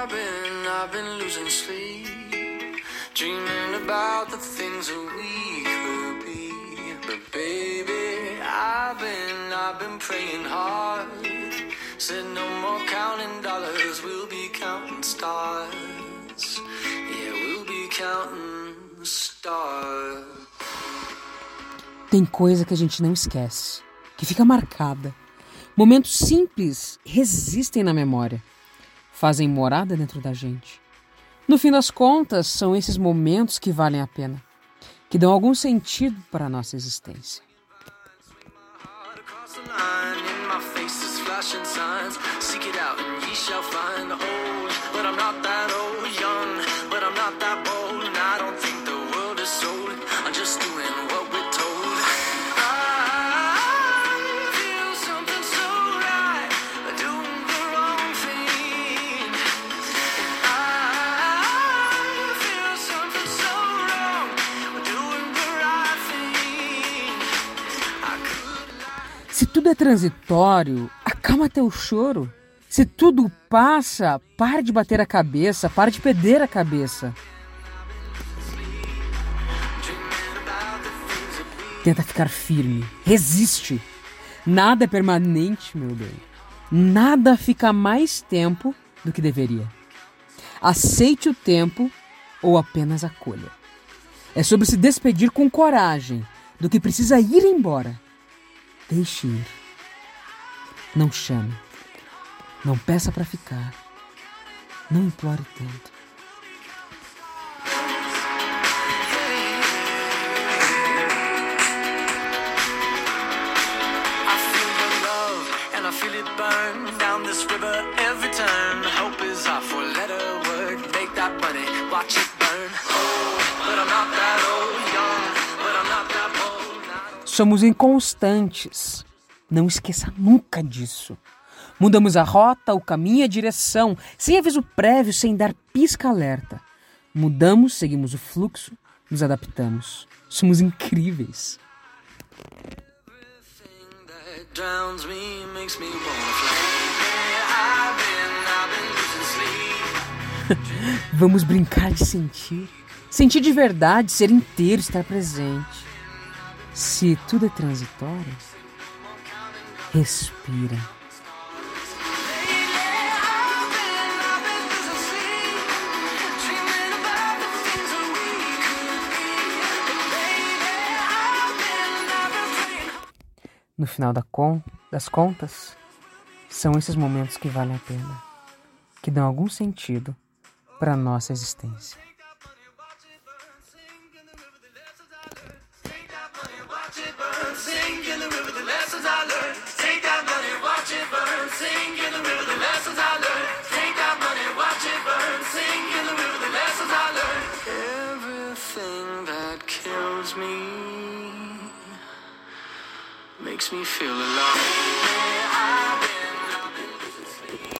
I've been, I've been losing sleep, dreaming about the things that we could be. But baby, I've been, I've been praying hard. Said no more counting dollars, we'll be counting stars. Yeah, we'll be counting stars. Tem coisa que a gente não esquece, que fica marcada. Momentos simples resistem na memória, fazem morada dentro da gente. No fim das contas, são esses momentos que valem a pena, que dão algum sentido para a nossa existência. Seek it out and ye shall find. But I'm not that old, Se tudo é transitório, acalma teu choro. Se tudo passa, pare de bater a cabeça, pare de perder a cabeça. Tenta ficar firme, resiste. Nada é permanente, meu bem. Nada fica mais tempo do que deveria. Aceite o tempo ou apenas acolha. É sobre se despedir com coragem do que precisa ir embora. Deixe ir. Não chame. Não peça para ficar. Não implore tanto. I feel Somos inconstantes. Não esqueça nunca disso. Mudamos a rota, o caminho e a direção, sem aviso prévio, sem dar pisca-alerta. Mudamos, seguimos o fluxo, nos adaptamos. Somos incríveis. Vamos brincar de sentir. Sentir de verdade, ser inteiro, estar presente. Se tudo é transitório, respira. No final das contas, são esses momentos que valem a pena, que dão algum sentido para a nossa existência. In the river the lessons I learned. Take money, watch it burn. Sing in the river the lessons I learned. Take money, watch it burn. Sing in the river the lessons I learned. Everything that kills me makes me feel alive.